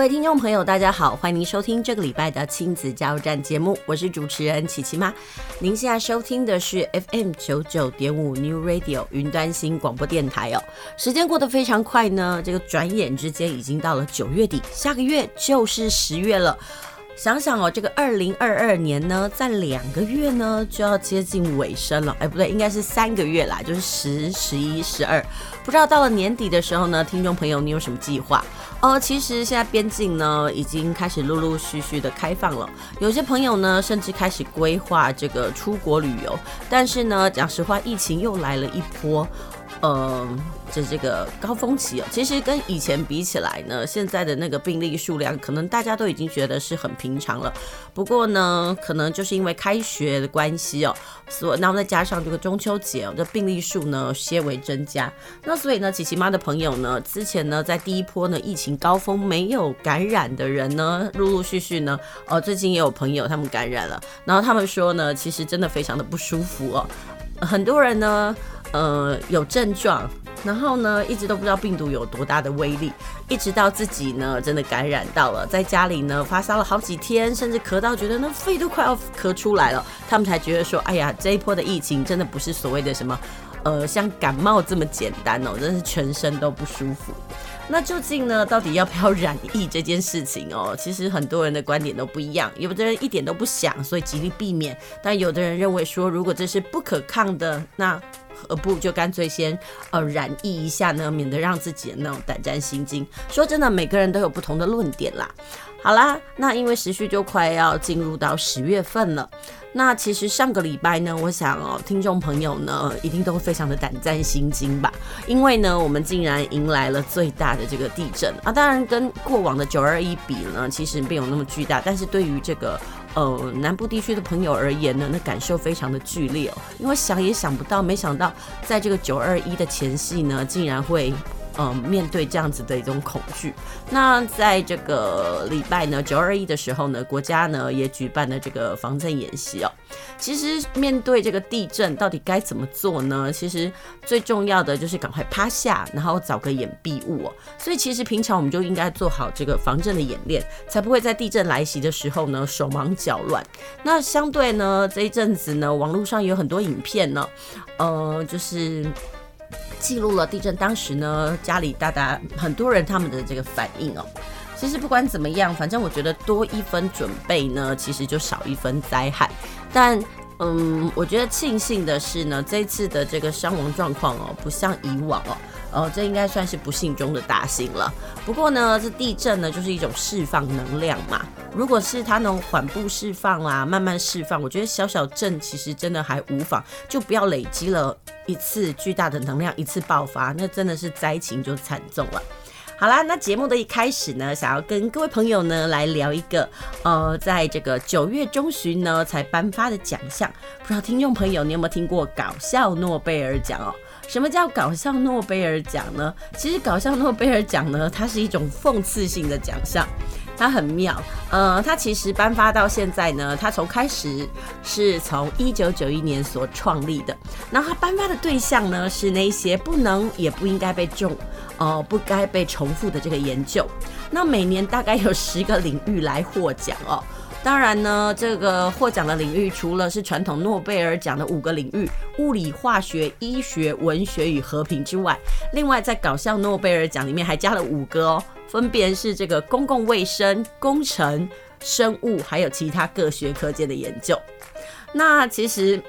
各位听众朋友，大家好，欢迎您收听这个礼拜的亲子加油站节目，我是主持人琪琪妈。您现在收听的是 FM 九九点五 New Radio 云端新广播电台哦。时间过得非常快呢，这个转眼之间已经到了九月底，下个月就是十月了。想想哦，这个二零二二年呢，在两个月呢就要接近尾声了。哎，不对，应该是三个月啦，就是十、十一、十二。不知道到了年底的时候呢，听众朋友你有什么计划？哦，其实现在边境呢已经开始陆陆续续的开放了，有些朋友呢甚至开始规划这个出国旅游。但是呢，讲实话，疫情又来了一波。呃，这这个高峰期哦，其实跟以前比起来呢，现在的那个病例数量，可能大家都已经觉得是很平常了。不过呢，可能就是因为开学的关系哦，所然后再加上这个中秋节哦，这病例数呢些微增加。那所以呢，琪琪妈的朋友呢，之前呢在第一波呢疫情高峰没有感染的人呢，陆陆续续呢，哦，最近也有朋友他们感染了，然后他们说呢，其实真的非常的不舒服哦，很多人呢。呃，有症状，然后呢，一直都不知道病毒有多大的威力，一直到自己呢真的感染到了，在家里呢发烧了好几天，甚至咳到觉得那肺都快要咳出来了，他们才觉得说，哎呀，这一波的疫情真的不是所谓的什么，呃，像感冒这么简单哦，真是全身都不舒服。那究竟呢，到底要不要染疫这件事情哦？其实很多人的观点都不一样，有的人一点都不想，所以极力避免；但有的人认为说，如果这是不可抗的，那何不就干脆先呃染疫一下呢？免得让自己的那种胆战心惊。说真的，每个人都有不同的论点啦。好啦，那因为时序就快要进入到十月份了。那其实上个礼拜呢，我想哦，听众朋友呢一定都会非常的胆战心惊吧，因为呢，我们竟然迎来了最大的这个地震啊！当然跟过往的九二一比呢，其实没有那么巨大，但是对于这个呃南部地区的朋友而言呢，那感受非常的剧烈哦，因为想也想不到，没想到在这个九二一的前夕呢，竟然会。嗯，面对这样子的一种恐惧，那在这个礼拜呢，九二一的时候呢，国家呢也举办了这个防震演习哦。其实面对这个地震，到底该怎么做呢？其实最重要的就是赶快趴下，然后找个掩蔽物哦。所以其实平常我们就应该做好这个防震的演练，才不会在地震来袭的时候呢手忙脚乱。那相对呢，这一阵子呢，网络上有很多影片呢，呃，就是。记录了地震当时呢，家里大大很多人他们的这个反应哦。其实不管怎么样，反正我觉得多一分准备呢，其实就少一分灾害。但嗯，我觉得庆幸的是呢，这次的这个伤亡状况哦，不像以往哦，哦，这应该算是不幸中的大幸了。不过呢，这地震呢，就是一种释放能量嘛。如果是它能缓步释放啊，慢慢释放，我觉得小小震其实真的还无妨，就不要累积了。一次巨大的能量，一次爆发，那真的是灾情就惨重了。好啦，那节目的一开始呢，想要跟各位朋友呢来聊一个，呃，在这个九月中旬呢才颁发的奖项。不知道听众朋友你有没有听过搞笑诺贝尔奖哦？什么叫搞笑诺贝尔奖呢？其实搞笑诺贝尔奖呢，它是一种讽刺性的奖项。它很妙，呃，它其实颁发到现在呢，它从开始是从一九九一年所创立的，然后它颁发的对象呢是那些不能也不应该被重，呃，不该被重复的这个研究。那每年大概有十个领域来获奖哦。当然呢，这个获奖的领域除了是传统诺贝尔奖的五个领域——物理、化学、医学、文学与和平之外，另外在搞笑诺贝尔奖里面还加了五个哦。分别是这个公共卫生、工程、生物，还有其他各学科界的研究。那其实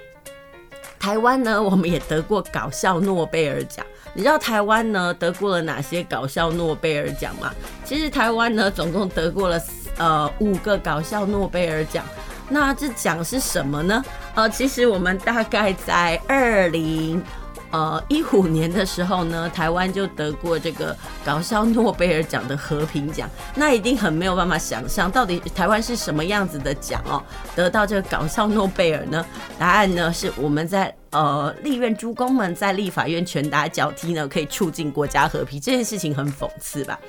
台湾呢，我们也得过搞笑诺贝尔奖。你知道台湾呢得过了哪些搞笑诺贝尔奖吗？其实台湾呢总共得过了呃五个搞笑诺贝尔奖。那这奖是什么呢？呃，其实我们大概在二零。呃，一五年的时候呢，台湾就得过这个搞笑诺贝尔奖的和平奖，那一定很没有办法想象，到底台湾是什么样子的奖哦，得到这个搞笑诺贝尔呢？答案呢是我们在呃立院诸公们在立法院拳打脚踢呢，可以促进国家和平，这件事情很讽刺吧？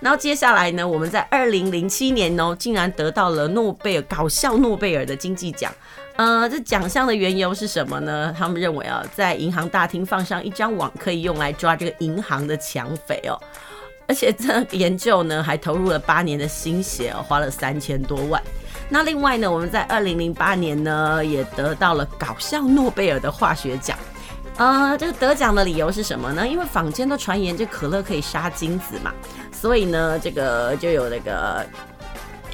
然后接下来呢，我们在二零零七年哦，竟然得到了诺贝尔搞笑诺贝尔的经济奖。呃，这奖项的缘由是什么呢？他们认为啊，在银行大厅放上一张网，可以用来抓这个银行的抢匪哦。而且这研究呢，还投入了八年的心血哦，花了三千多万。那另外呢，我们在二零零八年呢，也得到了搞笑诺贝尔的化学奖。呃，这个得奖的理由是什么呢？因为坊间都传言这可乐可以杀精子嘛，所以呢，这个就有那个。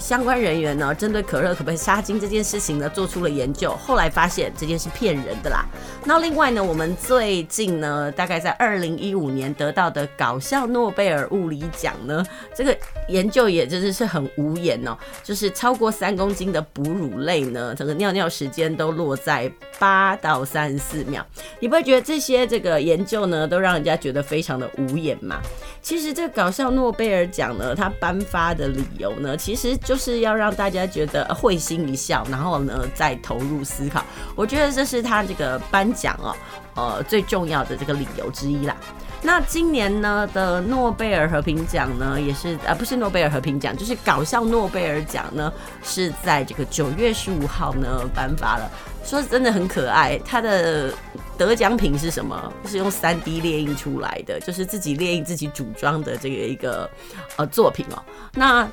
相关人员呢，针对可乐可不可以杀精这件事情呢，做出了研究。后来发现这件事骗人的啦。那另外呢，我们最近呢，大概在二零一五年得到的搞笑诺贝尔物理奖呢，这个研究也真的是很无言哦。就是超过三公斤的哺乳类呢，整个尿尿时间都落在八到三十四秒。你不会觉得这些这个研究呢，都让人家觉得非常的无言吗？其实这个搞笑诺贝尔奖呢，它颁发的理由呢，其实就。就是要让大家觉得会心一笑，然后呢再投入思考。我觉得这是他这个颁奖哦，呃最重要的这个理由之一啦。那今年呢的诺贝尔和平奖呢，也是呃不是诺贝尔和平奖，就是搞笑诺贝尔奖呢，是在这个九月十五号呢颁发了。说真的很可爱，他的得奖品是什么？是用三 D 列印出来的，就是自己列印自己组装的这个一个呃作品哦。那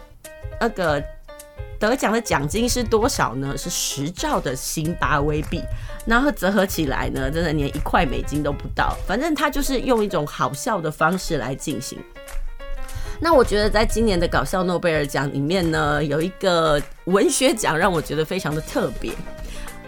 那个得奖的奖金是多少呢？是十兆的辛巴威币，然后折合起来呢，真的连一块美金都不到。反正他就是用一种好笑的方式来进行。那我觉得在今年的搞笑诺贝尔奖里面呢，有一个文学奖让我觉得非常的特别。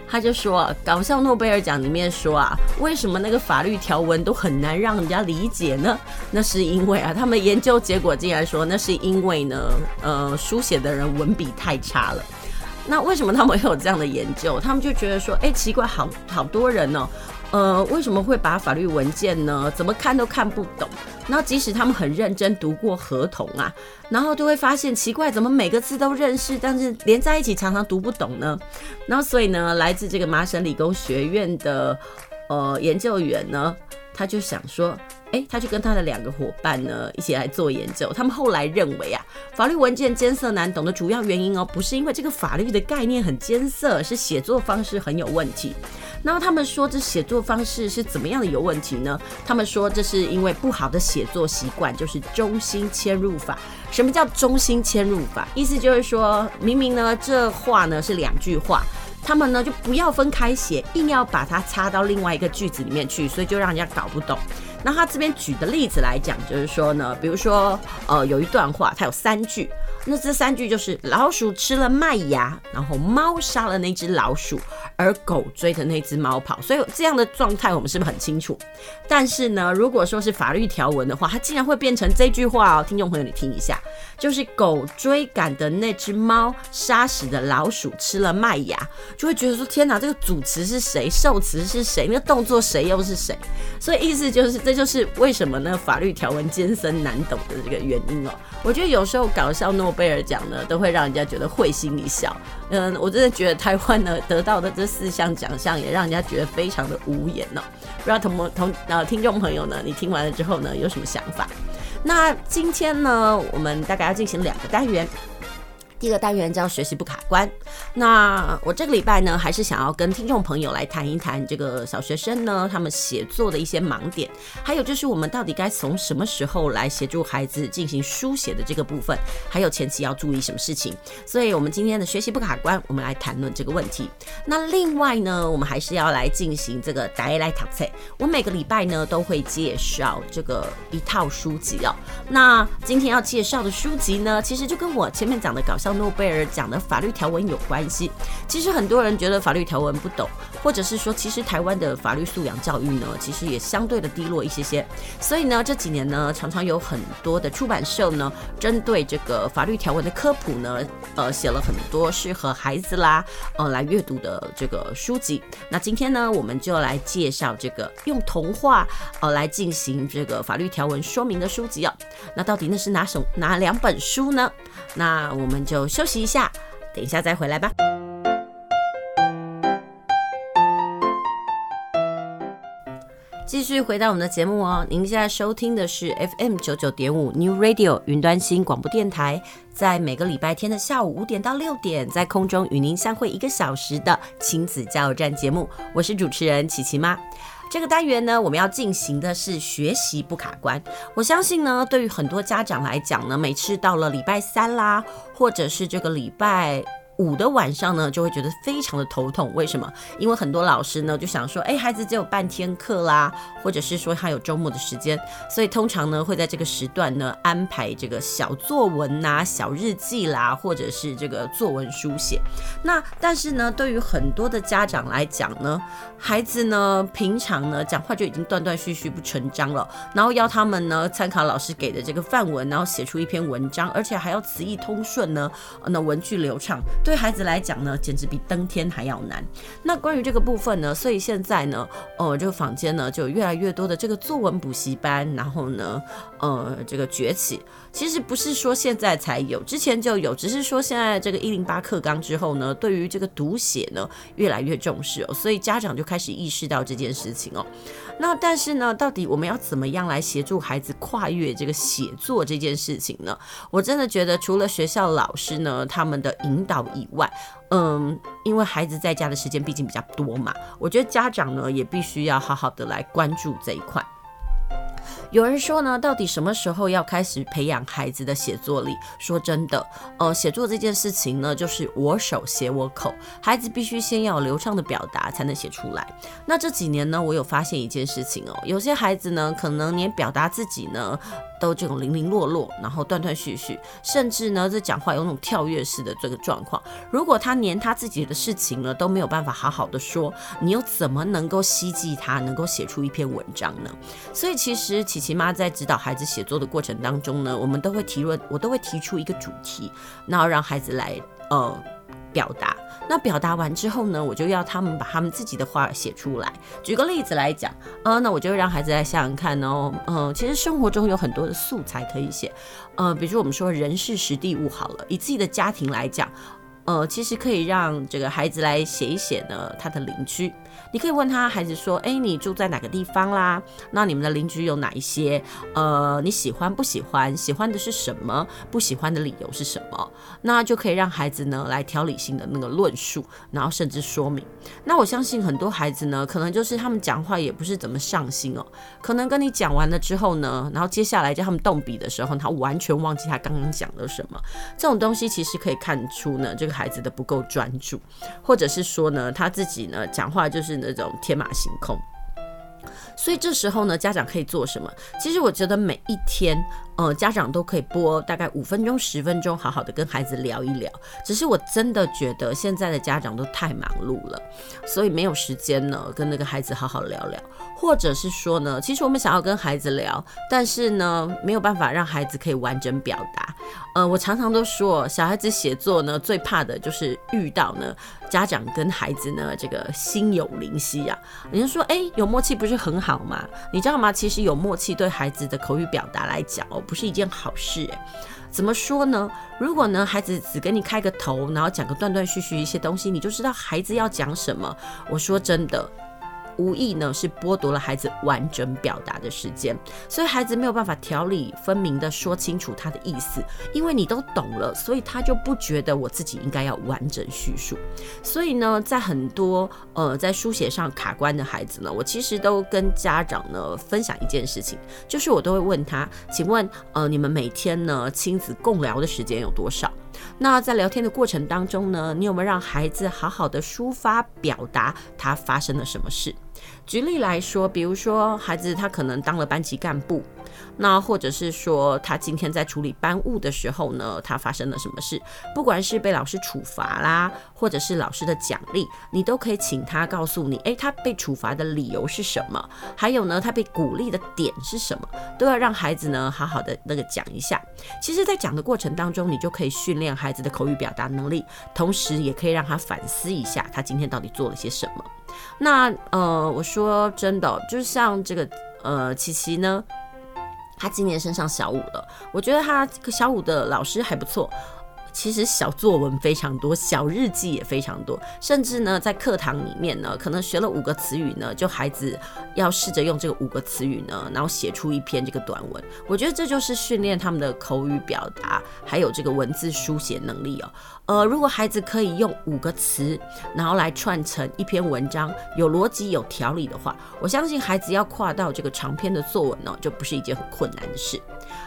他就说，搞笑诺贝尔奖里面说啊，为什么那个法律条文都很难让人家理解呢？那是因为啊，他们研究结果竟然说，那是因为呢，呃，书写的人文笔太差了。那为什么他们会有这样的研究？他们就觉得说，哎，奇怪，好好多人呢、哦。呃，为什么会把法律文件呢？怎么看都看不懂。然后即使他们很认真读过合同啊，然后就会发现奇怪，怎么每个字都认识，但是连在一起常常读不懂呢？然后所以呢，来自这个麻省理工学院的呃研究员呢，他就想说。哎，他就跟他的两个伙伴呢一起来做研究。他们后来认为啊，法律文件艰涩难懂的主要原因哦，不是因为这个法律的概念很艰涩，是写作方式很有问题。然后他们说，这写作方式是怎么样的有问题呢？他们说，这是因为不好的写作习惯，就是中心嵌入法。什么叫中心嵌入法？意思就是说，明明呢这话呢是两句话。他们呢就不要分开写，硬要把它插到另外一个句子里面去，所以就让人家搞不懂。那他这边举的例子来讲，就是说呢，比如说，呃，有一段话，它有三句。那这三句就是老鼠吃了麦芽，然后猫杀了那只老鼠，而狗追着那只猫跑。所以这样的状态我们是不是很清楚？但是呢，如果说是法律条文的话，它竟然会变成这句话哦。听众朋友，你听一下，就是狗追赶的那只猫杀死的老鼠吃了麦芽，就会觉得说天哪，这个主词是谁？受词是谁？那个动作谁又是谁？所以意思就是，这就是为什么呢？法律条文艰深难懂的这个原因哦。我觉得有时候搞笑诺贝尔奖呢，都会让人家觉得会心一笑。嗯，我真的觉得台湾呢得到的这四项奖项，也让人家觉得非常的无言哦。不知道同同呃听众朋友呢，你听完了之后呢，有什么想法？那今天呢，我们大概要进行两个单元。第一个单元叫学习不卡关。那我这个礼拜呢，还是想要跟听众朋友来谈一谈这个小学生呢，他们写作的一些盲点，还有就是我们到底该从什么时候来协助孩子进行书写的这个部分，还有前期要注意什么事情。所以，我们今天的学习不卡关，我们来谈论这个问题。那另外呢，我们还是要来进行这个带来读册。我每个礼拜呢都会介绍这个一套书籍哦。那今天要介绍的书籍呢，其实就跟我前面讲的搞笑。诺贝尔奖的法律条文有关系。其实很多人觉得法律条文不懂，或者是说，其实台湾的法律素养教育呢，其实也相对的低落一些些。所以呢，这几年呢，常常有很多的出版社呢，针对这个法律条文的科普呢，呃，写了很多适合孩子啦，呃，来阅读的这个书籍。那今天呢，我们就来介绍这个用童话呃来进行这个法律条文说明的书籍哦。那到底那是哪首哪两本书呢？那我们就休息一下，等一下再回来吧。继续回到我们的节目哦，您现在收听的是 FM 九九点五 New Radio 云端新广播电台，在每个礼拜天的下午五点到六点，在空中与您相会一个小时的亲子加油站节目，我是主持人琪琪妈。这个单元呢，我们要进行的是学习不卡关。我相信呢，对于很多家长来讲呢，每次到了礼拜三啦，或者是这个礼拜。五的晚上呢，就会觉得非常的头痛。为什么？因为很多老师呢就想说，哎，孩子只有半天课啦，或者是说他有周末的时间，所以通常呢会在这个时段呢安排这个小作文呐、小日记啦，或者是这个作文书写。那但是呢，对于很多的家长来讲呢，孩子呢平常呢讲话就已经断断续续不成章了，然后要他们呢参考老师给的这个范文，然后写出一篇文章，而且还要词义通顺呢，那文句流畅。对孩子来讲呢，简直比登天还要难。那关于这个部分呢，所以现在呢，呃，这个坊间呢就有越来越多的这个作文补习班，然后呢，呃，这个崛起。其实不是说现在才有，之前就有，只是说现在这个一零八课纲之后呢，对于这个读写呢越来越重视哦，所以家长就开始意识到这件事情哦。那但是呢，到底我们要怎么样来协助孩子跨越这个写作这件事情呢？我真的觉得，除了学校老师呢他们的引导以外，嗯，因为孩子在家的时间毕竟比较多嘛，我觉得家长呢也必须要好好的来关注这一块。有人说呢，到底什么时候要开始培养孩子的写作力？说真的，呃，写作这件事情呢，就是我手写我口，孩子必须先要流畅的表达才能写出来。那这几年呢，我有发现一件事情哦，有些孩子呢，可能连表达自己呢。都这种零零落落，然后断断续续，甚至呢，这讲话有那种跳跃式的这个状况。如果他连他自己的事情呢都没有办法好好的说，你又怎么能够希冀他能够写出一篇文章呢？所以其实琪琪妈在指导孩子写作的过程当中呢，我们都会提论，我都会提出一个主题，然后让孩子来呃表达。那表达完之后呢，我就要他们把他们自己的话写出来。举个例子来讲，呃，那我就让孩子来想想看哦，嗯、其实生活中有很多的素材可以写，呃，比如我们说人是实地物好了，以自己的家庭来讲，呃，其实可以让这个孩子来写一写呢，他的邻居。你可以问他孩子说：“哎，你住在哪个地方啦？那你们的邻居有哪一些？呃，你喜欢不喜欢？喜欢的是什么？不喜欢的理由是什么？那就可以让孩子呢来条理性的那个论述，然后甚至说明。那我相信很多孩子呢，可能就是他们讲话也不是怎么上心哦，可能跟你讲完了之后呢，然后接下来叫他们动笔的时候，他完全忘记他刚刚讲了什么。这种东西其实可以看出呢，这个孩子的不够专注，或者是说呢，他自己呢讲话就是。这种天马行空，所以这时候呢，家长可以做什么？其实我觉得每一天。呃，家长都可以播大概五分钟、十分钟，好好的跟孩子聊一聊。只是我真的觉得现在的家长都太忙碌了，所以没有时间呢跟那个孩子好好聊聊。或者是说呢，其实我们想要跟孩子聊，但是呢没有办法让孩子可以完整表达。呃，我常常都说，小孩子写作呢最怕的就是遇到呢家长跟孩子呢这个心有灵犀啊。人家说，哎，有默契不是很好吗？你知道吗？其实有默契对孩子的口语表达来讲哦不是一件好事，怎么说呢？如果呢，孩子只跟你开个头，然后讲个断断续续一些东西，你就知道孩子要讲什么。我说真的。无意呢是剥夺了孩子完整表达的时间，所以孩子没有办法条理分明的说清楚他的意思，因为你都懂了，所以他就不觉得我自己应该要完整叙述。所以呢，在很多呃在书写上卡关的孩子呢，我其实都跟家长呢分享一件事情，就是我都会问他，请问呃你们每天呢亲子共聊的时间有多少？那在聊天的过程当中呢，你有没有让孩子好好的抒发表达他发生了什么事？举例来说，比如说孩子他可能当了班级干部。那或者是说，他今天在处理班务的时候呢，他发生了什么事？不管是被老师处罚啦，或者是老师的奖励，你都可以请他告诉你，诶，他被处罚的理由是什么？还有呢，他被鼓励的点是什么？都要让孩子呢好好的那个讲一下。其实，在讲的过程当中，你就可以训练孩子的口语表达能力，同时也可以让他反思一下，他今天到底做了些什么。那呃，我说真的，就像这个呃，琪琪呢。他今年升上小五了，我觉得他小五的老师还不错。其实小作文非常多，小日记也非常多，甚至呢，在课堂里面呢，可能学了五个词语呢，就孩子要试着用这个五个词语呢，然后写出一篇这个短文。我觉得这就是训练他们的口语表达，还有这个文字书写能力哦。呃，如果孩子可以用五个词，然后来串成一篇文章，有逻辑、有条理的话，我相信孩子要跨到这个长篇的作文呢，就不是一件很困难的事。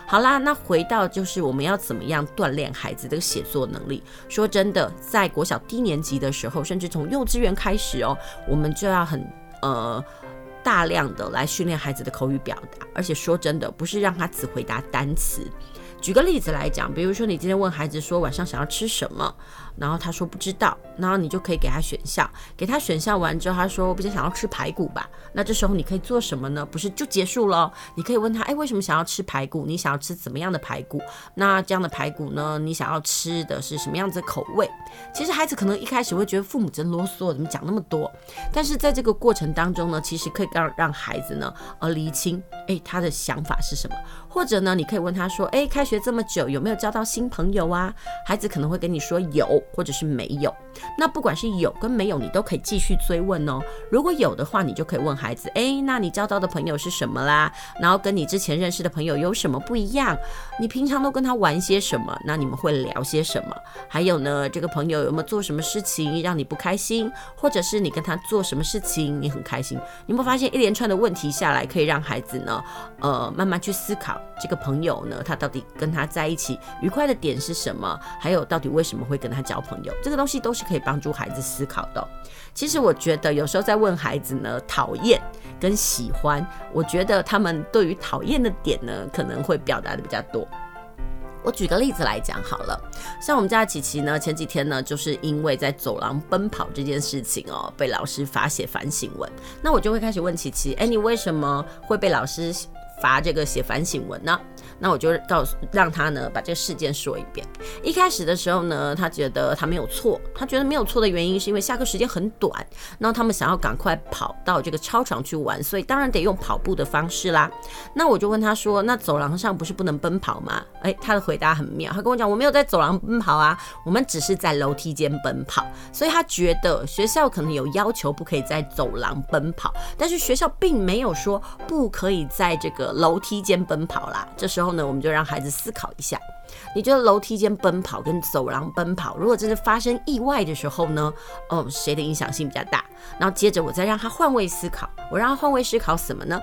好啦，那回到就是我们要怎么样锻炼孩子的写作能力。说真的，在国小低年级的时候，甚至从幼稚园开始哦，我们就要很呃大量的来训练孩子的口语表达。而且说真的，不是让他只回答单词。举个例子来讲，比如说你今天问孩子说晚上想要吃什么。然后他说不知道，然后你就可以给他选项，给他选项完之后，他说我比较想要吃排骨吧。那这时候你可以做什么呢？不是就结束了？你可以问他，哎，为什么想要吃排骨？你想要吃怎么样的排骨？那这样的排骨呢？你想要吃的是什么样子的口味？其实孩子可能一开始会觉得父母真啰嗦，怎么讲那么多？但是在这个过程当中呢，其实可以让让孩子呢，呃，厘清，哎，他的想法是什么？或者呢，你可以问他说，哎，开学这么久，有没有交到新朋友啊？孩子可能会跟你说有。或者是没有，那不管是有跟没有，你都可以继续追问哦。如果有的话，你就可以问孩子：诶，那你交到的朋友是什么啦？然后跟你之前认识的朋友有什么不一样？你平常都跟他玩些什么？那你们会聊些什么？还有呢，这个朋友有没有做什么事情让你不开心？或者是你跟他做什么事情你很开心？你有没有发现一连串的问题下来，可以让孩子呢，呃，慢慢去思考这个朋友呢，他到底跟他在一起愉快的点是什么？还有到底为什么会跟他交？朋友，这个东西都是可以帮助孩子思考的。其实我觉得有时候在问孩子呢，讨厌跟喜欢，我觉得他们对于讨厌的点呢，可能会表达的比较多。我举个例子来讲好了，像我们家琪琪呢，前几天呢，就是因为在走廊奔跑这件事情哦，被老师罚写反省文。那我就会开始问琪琪，哎，你为什么会被老师罚这个写反省文呢？那我就告诉让他呢把这个事件说一遍。一开始的时候呢，他觉得他没有错，他觉得没有错的原因是因为下课时间很短，然后他们想要赶快跑到这个操场去玩，所以当然得用跑步的方式啦。那我就问他说：“那走廊上不是不能奔跑吗？”诶，他的回答很妙，他跟我讲：“我没有在走廊奔跑啊，我们只是在楼梯间奔跑。”所以他觉得学校可能有要求不可以在走廊奔跑，但是学校并没有说不可以在这个楼梯间奔跑啦。这时候。后呢，我们就让孩子思考一下，你觉得楼梯间奔跑跟走廊奔跑，如果真的发生意外的时候呢，哦，谁的影响性比较大？然后接着我再让他换位思考，我让他换位思考什么呢？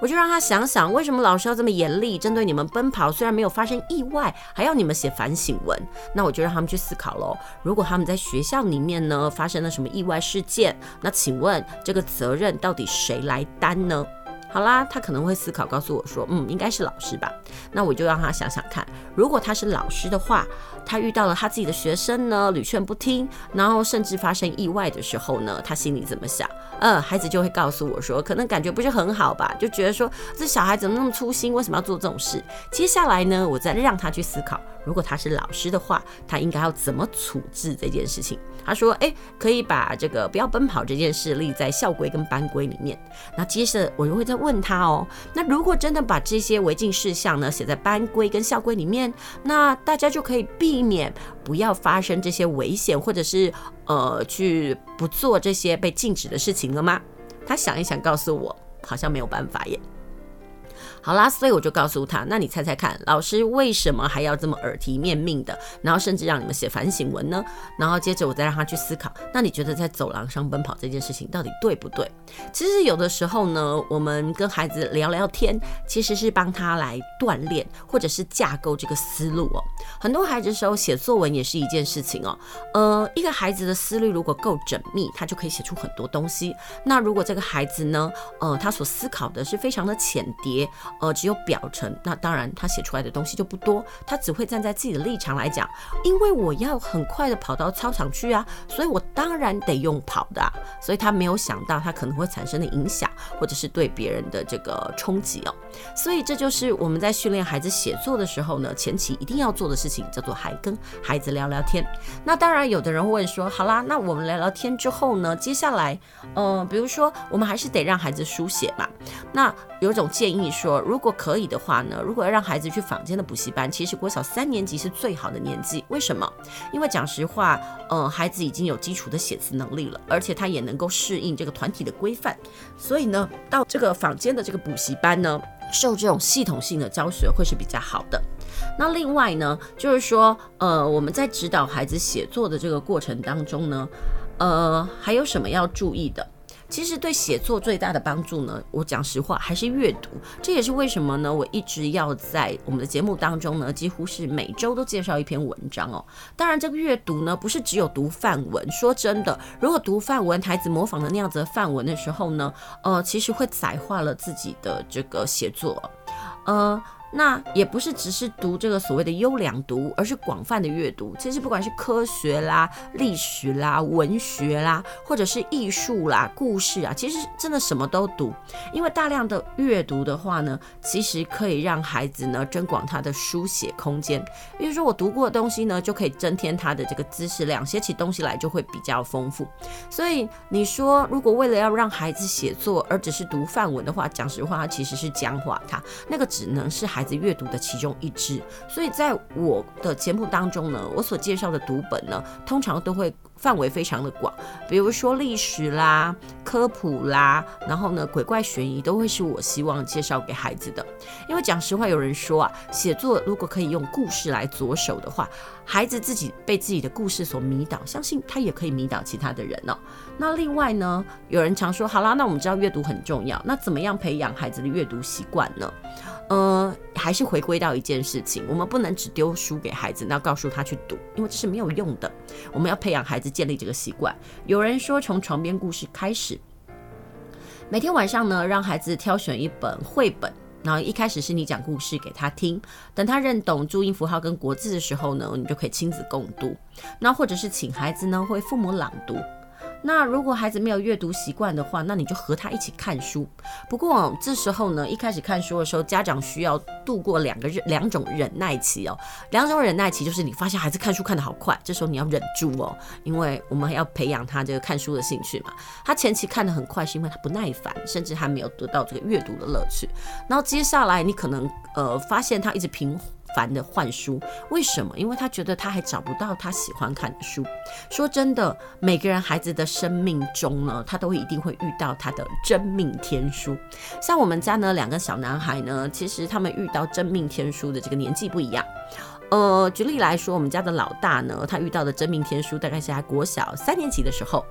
我就让他想想，为什么老师要这么严厉，针对你们奔跑，虽然没有发生意外，还要你们写反省文？那我就让他们去思考喽。如果他们在学校里面呢，发生了什么意外事件，那请问这个责任到底谁来担呢？好啦，他可能会思考，告诉我说，嗯，应该是老师吧。那我就让他想想看，如果他是老师的话，他遇到了他自己的学生呢，屡劝不听，然后甚至发生意外的时候呢，他心里怎么想？嗯，孩子就会告诉我说，可能感觉不是很好吧，就觉得说这小孩怎么那么粗心，为什么要做这种事？接下来呢，我再让他去思考，如果他是老师的话，他应该要怎么处置这件事情？他说，诶，可以把这个不要奔跑这件事立在校规跟班规里面。那接着我又会再问他哦，那如果真的把这些违禁事项呢写在班规跟校规里面，那大家就可以避免不要发生这些危险，或者是呃去不做这些被禁止的事情了吗？他想一想，告诉我，好像没有办法耶。好啦，所以我就告诉他，那你猜猜看，老师为什么还要这么耳提面命的，然后甚至让你们写反省文呢？然后接着我再让他去思考，那你觉得在走廊上奔跑这件事情到底对不对？其实有的时候呢，我们跟孩子聊聊天，其实是帮他来锻炼或者是架构这个思路哦。很多孩子的时候写作文也是一件事情哦。呃，一个孩子的思虑如果够缜密，他就可以写出很多东西。那如果这个孩子呢，呃，他所思考的是非常的浅碟，呃，只有表层，那当然他写出来的东西就不多。他只会站在自己的立场来讲，因为我要很快的跑到操场去啊，所以我当然得用跑的啊。所以他没有想到他可能会产生的影响，或者是对别人的这个冲击哦。所以这就是我们在训练孩子写作的时候呢，前期一定要做的事情，叫做还跟孩子聊聊天。那当然，有的人会问说，好啦，那我们聊聊天之后呢，接下来，呃，比如说我们还是得让孩子书写嘛。那有种建议说，如果可以的话呢，如果要让孩子去坊间的补习班，其实国小三年级是最好的年纪。为什么？因为讲实话，呃，孩子已经有基础的写字能力了，而且他也能够适应这个团体的规范，所以呢，到这个坊间的这个补习班呢，受这种系统性的教学会是比较好的。那另外呢，就是说，呃，我们在指导孩子写作的这个过程当中呢，呃，还有什么要注意的？其实对写作最大的帮助呢，我讲实话还是阅读。这也是为什么呢，我一直要在我们的节目当中呢，几乎是每周都介绍一篇文章哦。当然，这个阅读呢，不是只有读范文。说真的，如果读范文，孩子模仿的那样子的范文的时候呢，呃，其实会窄化了自己的这个写作，呃。那也不是只是读这个所谓的优良读，而是广泛的阅读。其实不管是科学啦、历史啦、文学啦，或者是艺术啦、故事啊，其实真的什么都读。因为大量的阅读的话呢，其实可以让孩子呢增广他的书写空间。比如说我读过的东西呢，就可以增添他的这个知识量，写起东西来就会比较丰富。所以你说，如果为了要让孩子写作而只是读范文的话，讲实话，它其实是僵化他，那个只能是孩。孩子阅读的其中一支，所以在我的节目当中呢，我所介绍的读本呢，通常都会范围非常的广，比如说历史啦、科普啦，然后呢，鬼怪悬疑都会是我希望介绍给孩子的。因为讲实话，有人说啊，写作如果可以用故事来着手的话，孩子自己被自己的故事所迷倒，相信他也可以迷倒其他的人哦。那另外呢，有人常说，好啦，那我们知道阅读很重要，那怎么样培养孩子的阅读习惯呢？呃，还是回归到一件事情，我们不能只丢书给孩子，那告诉他去读，因为这是没有用的。我们要培养孩子建立这个习惯。有人说，从床边故事开始，每天晚上呢，让孩子挑选一本绘本，然后一开始是你讲故事给他听，等他认懂注音符号跟国字的时候呢，你就可以亲子共读。那或者是请孩子呢，会父母朗读。那如果孩子没有阅读习惯的话，那你就和他一起看书。不过这时候呢，一开始看书的时候，家长需要度过两个忍两种忍耐期哦。两种忍耐期就是你发现孩子看书看得好快，这时候你要忍住哦，因为我们要培养他这个看书的兴趣嘛。他前期看得很快，是因为他不耐烦，甚至还没有得到这个阅读的乐趣。然后接下来你可能呃发现他一直平。烦的换书，为什么？因为他觉得他还找不到他喜欢看的书。说真的，每个人孩子的生命中呢，他都一定会遇到他的真命天书。像我们家呢，两个小男孩呢，其实他们遇到真命天书的这个年纪不一样。呃，举例来说，我们家的老大呢，他遇到的真命天书大概是他国小三年级的时候，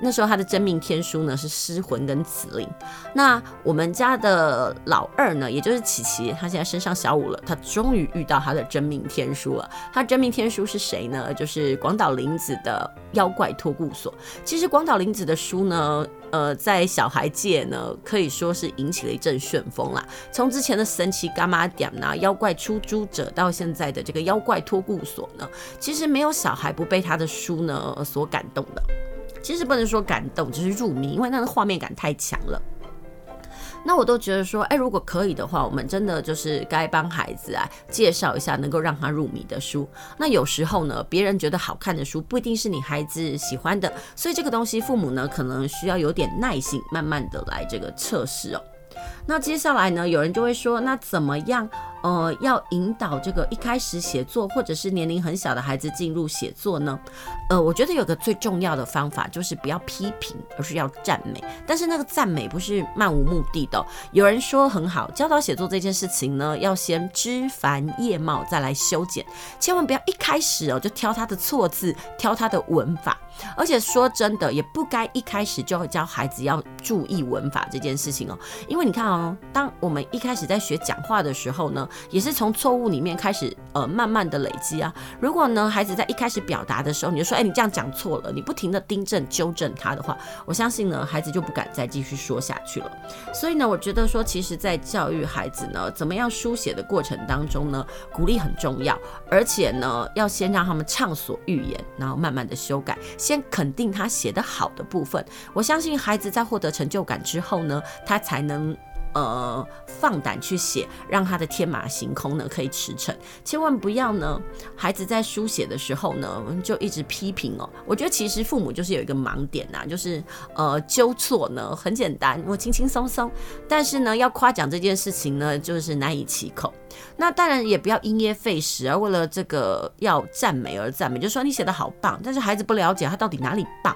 那时候他的真命天书呢是失魂跟紫灵。那我们家的老二呢，也就是琪琪，他现在升上小五了，他终于遇到他的真命天书了。他真命天书是谁呢？就是广岛林子的妖怪托顾所。其实广岛林子的书呢，呃，在小孩界呢，可以说是引起了一阵旋风啦。从之前的神奇伽马点呐，妖怪出租者，到现在的这个妖怪托顾所呢，其实没有小孩不被他的书呢所感动的。其实不能说感动，只是入迷，因为那个画面感太强了。那我都觉得说，哎，如果可以的话，我们真的就是该帮孩子啊介绍一下能够让他入迷的书。那有时候呢，别人觉得好看的书不一定是你孩子喜欢的，所以这个东西父母呢可能需要有点耐心，慢慢的来这个测试哦。那接下来呢，有人就会说，那怎么样？呃，要引导这个一开始写作或者是年龄很小的孩子进入写作呢？呃，我觉得有个最重要的方法就是不要批评，而是要赞美。但是那个赞美不是漫无目的的。有人说很好，教导写作这件事情呢，要先枝繁叶茂，再来修剪，千万不要一开始哦就挑他的错字，挑他的文法。而且说真的，也不该一开始就教孩子要注意文法这件事情哦。因为你看哦，当我们一开始在学讲话的时候呢，也是从错误里面开始，呃，慢慢的累积啊。如果呢，孩子在一开始表达的时候，你就说，哎，你这样讲错了，你不停的订正纠正他的话，我相信呢，孩子就不敢再继续说下去了。所以呢，我觉得说，其实，在教育孩子呢，怎么样书写的过程当中呢，鼓励很重要，而且呢，要先让他们畅所欲言，然后慢慢的修改。先肯定他写得好的部分，我相信孩子在获得成就感之后呢，他才能呃放胆去写，让他的天马行空呢可以驰骋。千万不要呢，孩子在书写的时候呢就一直批评哦。我觉得其实父母就是有一个盲点呐，就是呃纠错呢很简单，我轻轻松松，但是呢要夸奖这件事情呢就是难以启口。那当然也不要因噎废食而为了这个要赞美而赞美，就说你写的好棒，但是孩子不了解他到底哪里棒。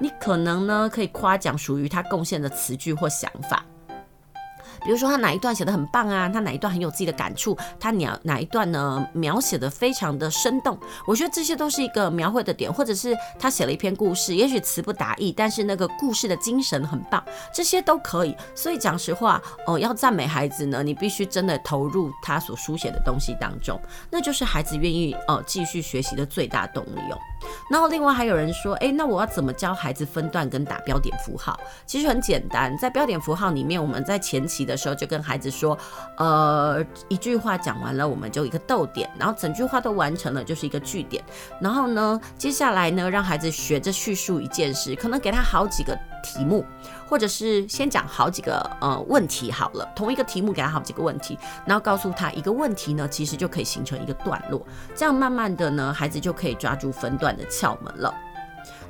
你可能呢可以夸奖属于他贡献的词句或想法。比如说他哪一段写得很棒啊，他哪一段很有自己的感触，他哪哪一段呢描写的非常的生动，我觉得这些都是一个描绘的点，或者是他写了一篇故事，也许词不达意，但是那个故事的精神很棒，这些都可以。所以讲实话，哦、要赞美孩子呢，你必须真的投入他所书写的东西当中，那就是孩子愿意哦继续学习的最大动力哦。然后另外还有人说，诶，那我要怎么教孩子分段跟打标点符号？其实很简单，在标点符号里面，我们在前期的时候就跟孩子说，呃，一句话讲完了，我们就一个逗点，然后整句话都完成了，就是一个句点。然后呢，接下来呢，让孩子学着叙述一件事，可能给他好几个题目。或者是先讲好几个呃问题好了，同一个题目给他好几个问题，然后告诉他一个问题呢，其实就可以形成一个段落，这样慢慢的呢，孩子就可以抓住分段的窍门了。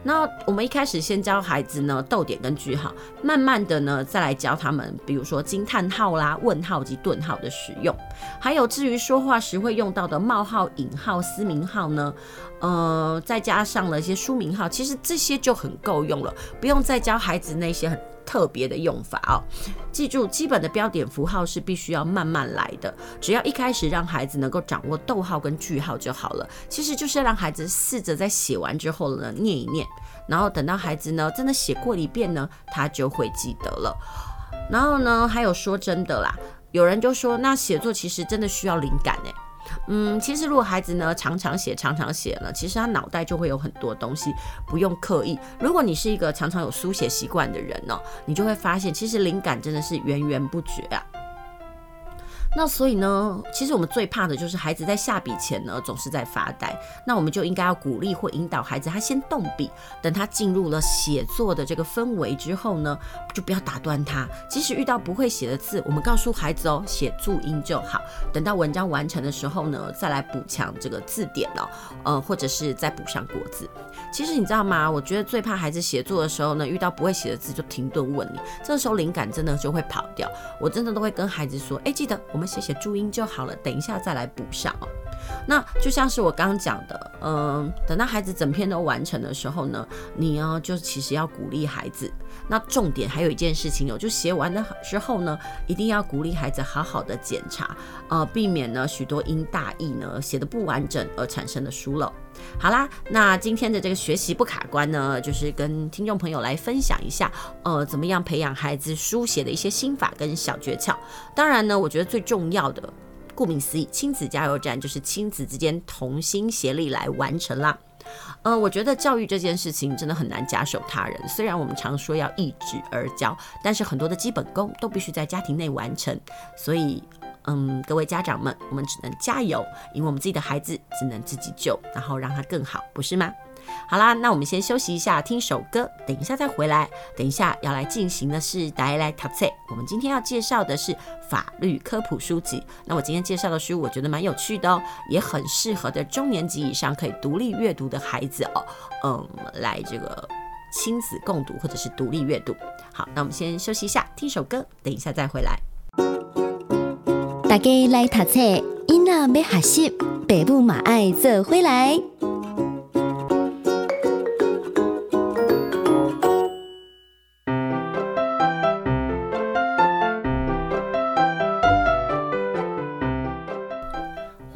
那我们一开始先教孩子呢逗点跟句号，慢慢的呢再来教他们，比如说惊叹号啦、问号及顿号的使用，还有至于说话时会用到的冒号、引号、私名号呢，呃，再加上了一些书名号，其实这些就很够用了，不用再教孩子那些很特别的用法哦。记住，基本的标点符号是必须要慢慢来的，只要一开始让孩子能够掌握逗号跟句号就好了。其实就是让孩子试着在写完之后呢念一念，然后等到孩子呢真的写过一遍呢，他就会记得了。然后呢，还有说真的啦，有人就说那写作其实真的需要灵感诶。嗯，其实如果孩子呢常常写常常写呢，其实他脑袋就会有很多东西，不用刻意。如果你是一个常常有书写习惯的人呢，你就会发现，其实灵感真的是源源不绝啊。那所以呢，其实我们最怕的就是孩子在下笔前呢总是在发呆。那我们就应该要鼓励或引导孩子，他先动笔，等他进入了写作的这个氛围之后呢，就不要打断他。即使遇到不会写的字，我们告诉孩子哦，写注音就好。等到文章完成的时候呢，再来补强这个字典哦，呃，或者是再补上国字。其实你知道吗？我觉得最怕孩子写作的时候呢，遇到不会写的字就停顿问你，这个时候灵感真的就会跑掉。我真的都会跟孩子说，哎，记得我们写写注音就好了，等一下再来补上哦。那就像是我刚刚讲的，嗯，等到孩子整篇都完成的时候呢，你呢就其实要鼓励孩子。那重点还有一件事情哦，就写完的之后呢，一定要鼓励孩子好好的检查，呃，避免呢许多因大意呢写的不完整而产生的疏漏。好啦，那今天的这个学习不卡关呢，就是跟听众朋友来分享一下，呃，怎么样培养孩子书写的一些心法跟小诀窍。当然呢，我觉得最重要的。顾名思义，亲子加油站就是亲子之间同心协力来完成啦。呃，我觉得教育这件事情真的很难假手他人。虽然我们常说要一指而教，但是很多的基本功都必须在家庭内完成。所以，嗯，各位家长们，我们只能加油，因为我们自己的孩子只能自己救，然后让他更好，不是吗？好啦，那我们先休息一下，听首歌，等一下再回来。等一下要来进行的是带来读册。我们今天要介绍的是法律科普书籍。那我今天介绍的书，我觉得蛮有趣的哦，也很适合的中年级以上可以独立阅读的孩子哦。嗯，来这个亲子共读或者是独立阅读。好，那我们先休息一下，听首歌，等一下再回来。大家来读册，囡仔要学习，爸母嘛爱做回来。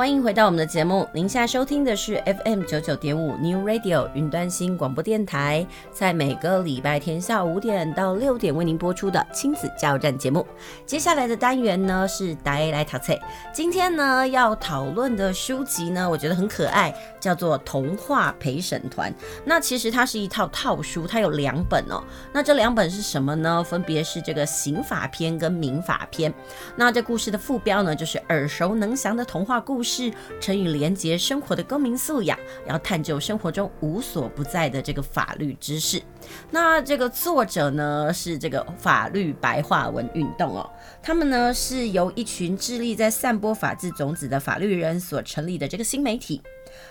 欢迎回到我们的节目，您现在收听的是 FM 九九点五 New Radio 云端新广播电台，在每个礼拜天下午五点到六点为您播出的亲子加油站节目。接下来的单元呢是大 A 来读册，今天呢要讨论的书籍呢，我觉得很可爱，叫做《童话陪审团》。那其实它是一套套书，它有两本哦。那这两本是什么呢？分别是这个刑法篇跟民法篇。那这故事的副标呢，就是耳熟能详的童话故事。是成语连结生活的公民素养，要探究生活中无所不在的这个法律知识。那这个作者呢，是这个法律白话文运动哦，他们呢是由一群致力在散播法治种子的法律人所成立的这个新媒体。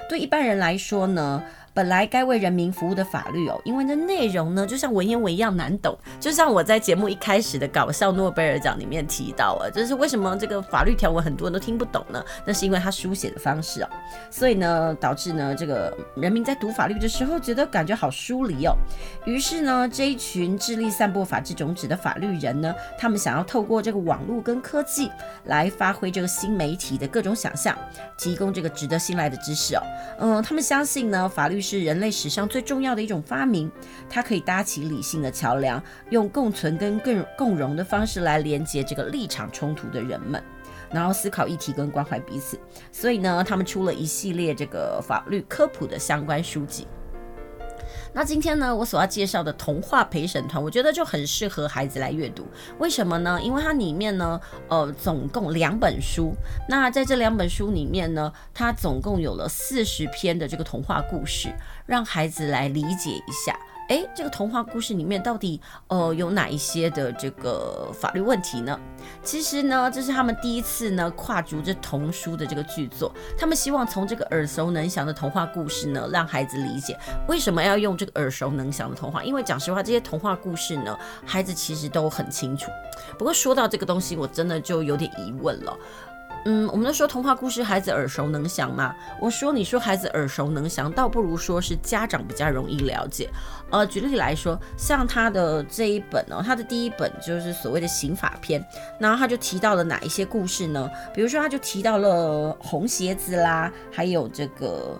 对一般人来说呢，本来该为人民服务的法律哦，因为那内容呢，就像文言文一样难懂。就像我在节目一开始的搞笑诺贝尔奖里面提到啊，就是为什么这个法律条文很多人都听不懂呢？那是因为他书写的方式哦，所以呢，导致呢这个人民在读法律的时候觉得感觉好疏离哦。于是呢，这一群致力散播法治种子的法律人呢，他们想要透过这个网络跟科技来发挥这个新媒体的各种想象，提供这个值得信赖的知识哦。嗯，他们相信呢，法律。是人类史上最重要的一种发明，它可以搭起理性的桥梁，用共存跟更共融的方式来连接这个立场冲突的人们，然后思考议题跟关怀彼此。所以呢，他们出了一系列这个法律科普的相关书籍。那今天呢，我所要介绍的童话陪审团，我觉得就很适合孩子来阅读。为什么呢？因为它里面呢，呃，总共两本书。那在这两本书里面呢，它总共有了四十篇的这个童话故事，让孩子来理解一下。诶，这个童话故事里面到底呃有哪一些的这个法律问题呢？其实呢，这是他们第一次呢跨足这童书的这个剧作，他们希望从这个耳熟能详的童话故事呢，让孩子理解为什么要用这个耳熟能详的童话。因为讲实话，这些童话故事呢，孩子其实都很清楚。不过说到这个东西，我真的就有点疑问了。嗯，我们都说童话故事孩子耳熟能详嘛。我说，你说孩子耳熟能详，倒不如说是家长比较容易了解。呃，举例来说，像他的这一本哦，他的第一本就是所谓的刑法篇，然后他就提到了哪一些故事呢？比如说，他就提到了红鞋子啦，还有这个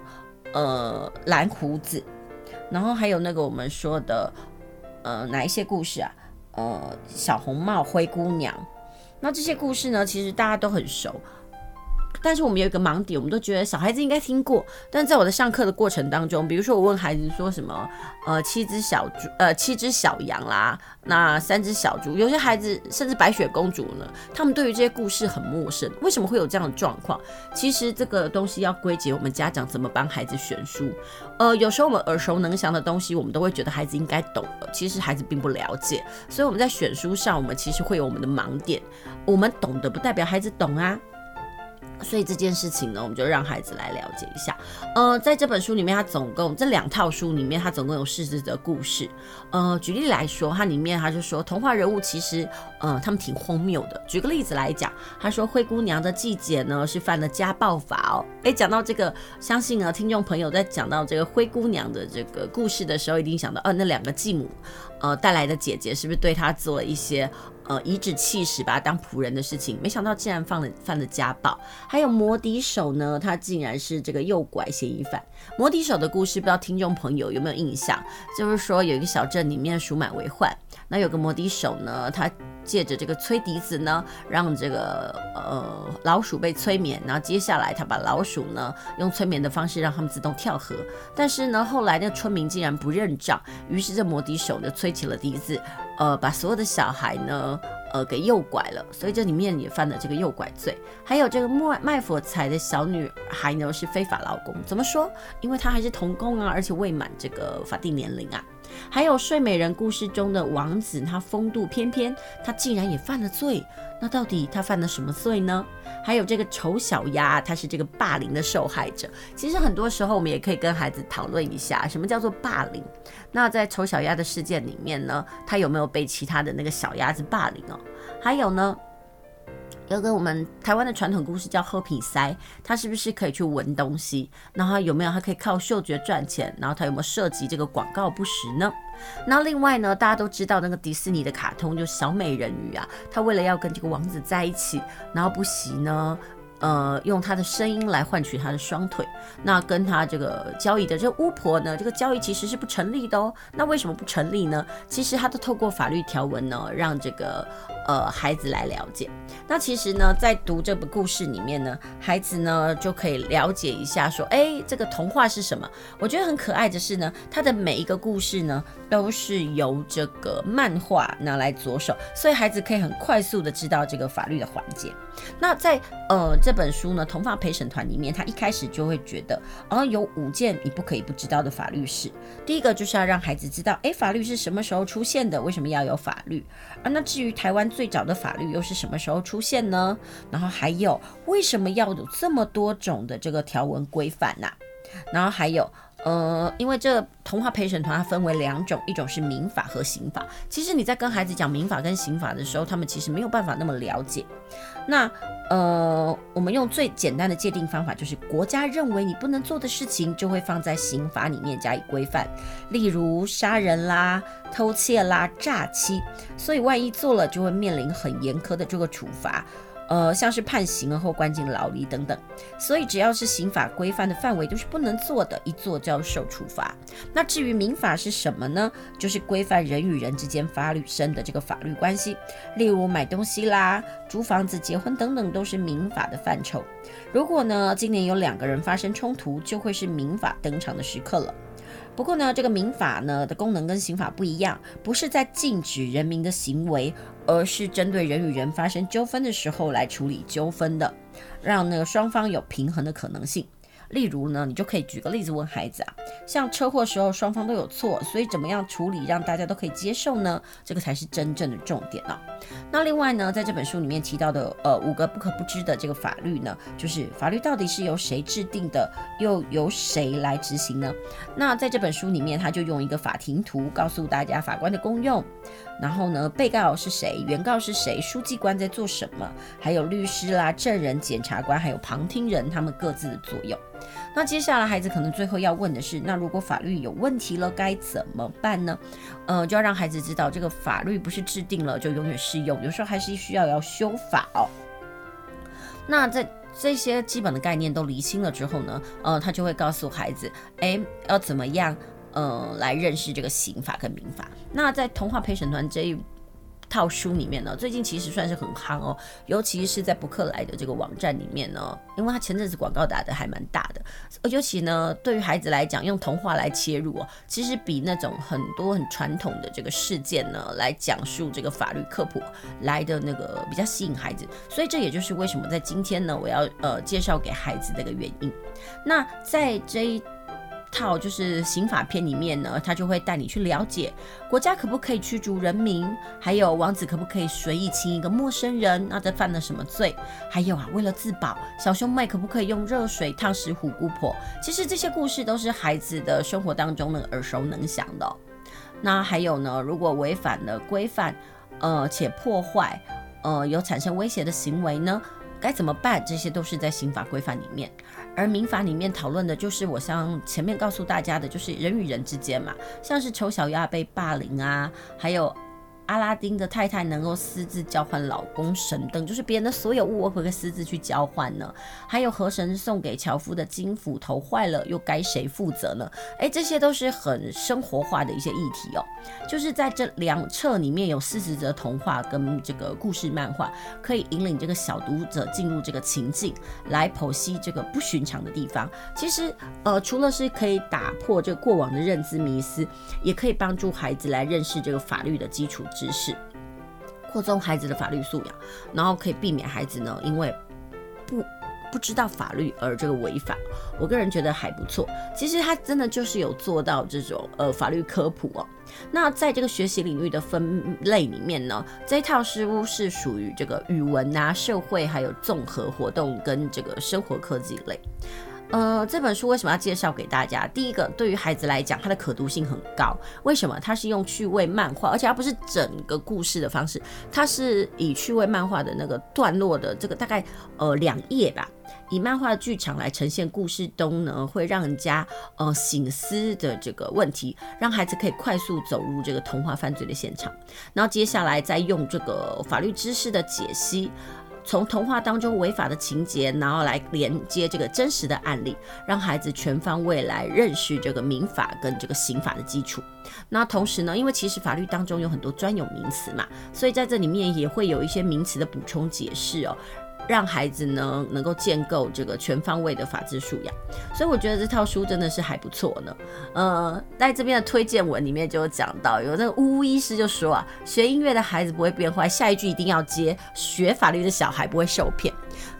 呃蓝胡子，然后还有那个我们说的呃哪一些故事啊？呃，小红帽、灰姑娘。那这些故事呢，其实大家都很熟，但是我们有一个盲点，我们都觉得小孩子应该听过。但在我的上课的过程当中，比如说我问孩子说什么，呃，七只小猪，呃，七只小羊啦，那三只小猪，有些孩子甚至白雪公主呢，他们对于这些故事很陌生。为什么会有这样的状况？其实这个东西要归结我们家长怎么帮孩子选书。呃，有时候我们耳熟能详的东西，我们都会觉得孩子应该懂的，其实孩子并不了解。所以我们在选书上，我们其实会有我们的盲点。我们懂得不代表孩子懂啊，所以这件事情呢，我们就让孩子来了解一下。呃，在这本书里面，它总共这两套书里面，它总共有四十则故事。呃，举例来说，它里面他就说，童话人物其实，呃，他们挺荒谬的。举个例子来讲，他说灰姑娘的季姐呢是犯了家暴法哦。诶，讲到这个，相信呢听众朋友在讲到这个灰姑娘的这个故事的时候，一定想到，呃，那两个继母，呃，带来的姐姐是不是对她做了一些？呃，颐指气使把他当仆人的事情，没想到竟然犯了犯了家暴。还有摩笛手呢，他竟然是这个诱拐嫌疑犯。摩笛手的故事，不知道听众朋友有没有印象？就是说有一个小镇里面鼠满为患，那有个摩笛手呢，他借着这个吹笛子呢，让这个呃老鼠被催眠，然后接下来他把老鼠呢用催眠的方式让他们自动跳河。但是呢，后来那村民竟然不认账，于是这摩笛手呢吹起了笛子。呃，把所有的小孩呢，呃，给诱拐了，所以这里面也犯了这个诱拐罪。还有这个卖卖火柴的小女孩呢，是非法劳工。怎么说？因为她还是童工啊，而且未满这个法定年龄啊。还有睡美人故事中的王子，他风度翩翩，他竟然也犯了罪。那到底他犯了什么罪呢？还有这个丑小鸭，他是这个霸凌的受害者。其实很多时候我们也可以跟孩子讨论一下，什么叫做霸凌？那在丑小鸭的事件里面呢，他有没有被其他的那个小鸭子霸凌哦？还有呢，有个我们台湾的传统故事叫喝鼻塞，他是不是可以去闻东西？然后有没有他可以靠嗅觉赚钱？然后他有没有涉及这个广告不实呢？那另外呢，大家都知道那个迪士尼的卡通就小美人鱼啊，他为了要跟这个王子在一起，然后不惜呢。呃，用他的声音来换取他的双腿，那跟他这个交易的这个巫婆呢，这个交易其实是不成立的哦。那为什么不成立呢？其实他都透过法律条文呢，让这个呃孩子来了解。那其实呢，在读这部故事里面呢，孩子呢就可以了解一下，说，哎，这个童话是什么？我觉得很可爱的是呢，他的每一个故事呢，都是由这个漫画拿来着手，所以孩子可以很快速的知道这个法律的环节。那在呃这。本书呢，童话陪审团里面，他一开始就会觉得，哦，有五件你不可以不知道的法律事。第一个就是要让孩子知道，诶，法律是什么时候出现的？为什么要有法律？而那至于台湾最早的法律又是什么时候出现呢？然后还有，为什么要有这么多种的这个条文规范呢？然后还有。呃，因为这童话陪审团它分为两种，一种是民法和刑法。其实你在跟孩子讲民法跟刑法的时候，他们其实没有办法那么了解。那呃，我们用最简单的界定方法，就是国家认为你不能做的事情，就会放在刑法里面加以规范。例如杀人啦、偷窃啦、诈欺，所以万一做了，就会面临很严苛的这个处罚。呃，像是判刑或关进牢里等等，所以只要是刑法规范的范围都是不能做的，一做就要受处罚。那至于民法是什么呢？就是规范人与人之间法律生的这个法律关系，例如买东西啦、租房子、结婚等等，都是民法的范畴。如果呢，今年有两个人发生冲突，就会是民法登场的时刻了。不过呢，这个民法呢的功能跟刑法不一样，不是在禁止人民的行为，而是针对人与人发生纠纷的时候来处理纠纷的，让那个双方有平衡的可能性。例如呢，你就可以举个例子问孩子啊，像车祸时候双方都有错，所以怎么样处理让大家都可以接受呢？这个才是真正的重点啊。那另外呢，在这本书里面提到的呃五个不可不知的这个法律呢，就是法律到底是由谁制定的，又由谁来执行呢？那在这本书里面，他就用一个法庭图告诉大家法官的功用，然后呢，被告是谁，原告是谁，书记官在做什么，还有律师啦、证人、检察官，还有旁听人他们各自的作用。那接下来孩子可能最后要问的是，那如果法律有问题了该怎么办呢？呃，就要让孩子知道，这个法律不是制定了就永远适用，有时候还是需要要修法哦。那在这些基本的概念都厘清了之后呢，呃，他就会告诉孩子，哎，要怎么样，呃，来认识这个刑法跟民法。那在童话陪审团这一套书里面呢，最近其实算是很夯哦，尤其是在博客来的这个网站里面呢，因为它前阵子广告打得还蛮大的，尤其呢，对于孩子来讲，用童话来切入哦，其实比那种很多很传统的这个事件呢，来讲述这个法律科普来的那个比较吸引孩子，所以这也就是为什么在今天呢，我要呃介绍给孩子的一个原因。那在这一套就是刑法篇里面呢，他就会带你去了解国家可不可以驱逐人民，还有王子可不可以随意亲一个陌生人，那这犯了什么罪？还有啊，为了自保，小兄妹可不可以用热水烫死虎姑婆？其实这些故事都是孩子的生活当中呢耳熟能详的。那还有呢，如果违反了规范，呃，且破坏，呃，有产生威胁的行为呢，该怎么办？这些都是在刑法规范里面。而民法里面讨论的就是我像前面告诉大家的，就是人与人之间嘛，像是丑小鸭被霸凌啊，还有。阿拉丁的太太能够私自交换老公神灯，就是别人的所有物，我可不可以私自去交换呢？还有河神送给樵夫的金斧头坏了，又该谁负责呢？哎，这些都是很生活化的一些议题哦。就是在这两册里面有四十则童话跟这个故事漫画，可以引领这个小读者进入这个情境，来剖析这个不寻常的地方。其实，呃，除了是可以打破这个过往的认知迷思，也可以帮助孩子来认识这个法律的基础知识，扩充孩子的法律素养，然后可以避免孩子呢，因为不不知道法律而这个违法。我个人觉得还不错。其实他真的就是有做到这种呃法律科普哦。那在这个学习领域的分类里面呢，这套书是属于这个语文啊、社会还有综合活动跟这个生活科技类。呃，这本书为什么要介绍给大家？第一个，对于孩子来讲，它的可读性很高。为什么？它是用趣味漫画，而且它不是整个故事的方式，它是以趣味漫画的那个段落的这个大概呃两页吧，以漫画剧场来呈现故事中呢，会让人家呃醒思的这个问题，让孩子可以快速走入这个童话犯罪的现场，然后接下来再用这个法律知识的解析。从童话当中违法的情节，然后来连接这个真实的案例，让孩子全方位来认识这个民法跟这个刑法的基础。那同时呢，因为其实法律当中有很多专有名词嘛，所以在这里面也会有一些名词的补充解释哦。让孩子呢能够建构这个全方位的法治素养，所以我觉得这套书真的是还不错呢。呃，在这边的推荐文里面就有讲到，有那个巫医师就说啊，学音乐的孩子不会变坏，下一句一定要接，学法律的小孩不会受骗。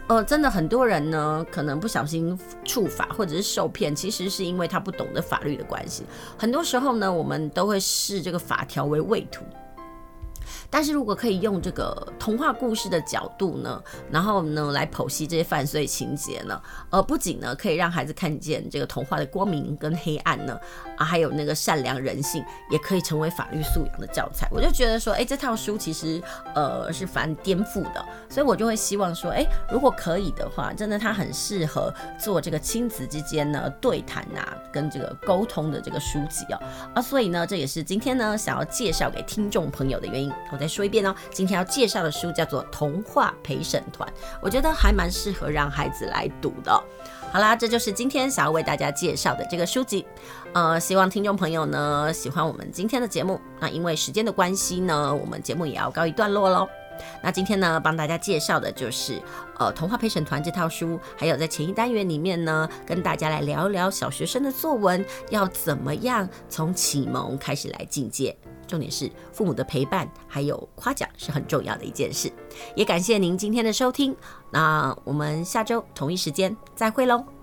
呃，真的很多人呢可能不小心触法或者是受骗，其实是因为他不懂得法律的关系。很多时候呢，我们都会视这个法条为畏途。但是如果可以用这个童话故事的角度呢，然后呢来剖析这些犯罪情节呢，呃，不仅呢可以让孩子看见这个童话的光明跟黑暗呢，啊，还有那个善良人性，也可以成为法律素养的教材。我就觉得说，哎，这套书其实呃是蛮颠覆的，所以我就会希望说，哎，如果可以的话，真的它很适合做这个亲子之间呢对谈啊，跟这个沟通的这个书籍哦，啊，所以呢，这也是今天呢想要介绍给听众朋友的原因。我再说一遍哦，今天要介绍的书叫做《童话陪审团》，我觉得还蛮适合让孩子来读的。好啦，这就是今天想要为大家介绍的这个书籍。呃，希望听众朋友呢喜欢我们今天的节目。那因为时间的关系呢，我们节目也要告一段落喽。那今天呢，帮大家介绍的就是呃《童话陪审团》这套书，还有在前一单元里面呢，跟大家来聊一聊小学生的作文要怎么样从启蒙开始来进阶。重点是父母的陪伴，还有夸奖是很重要的一件事。也感谢您今天的收听，那我们下周同一时间再会喽。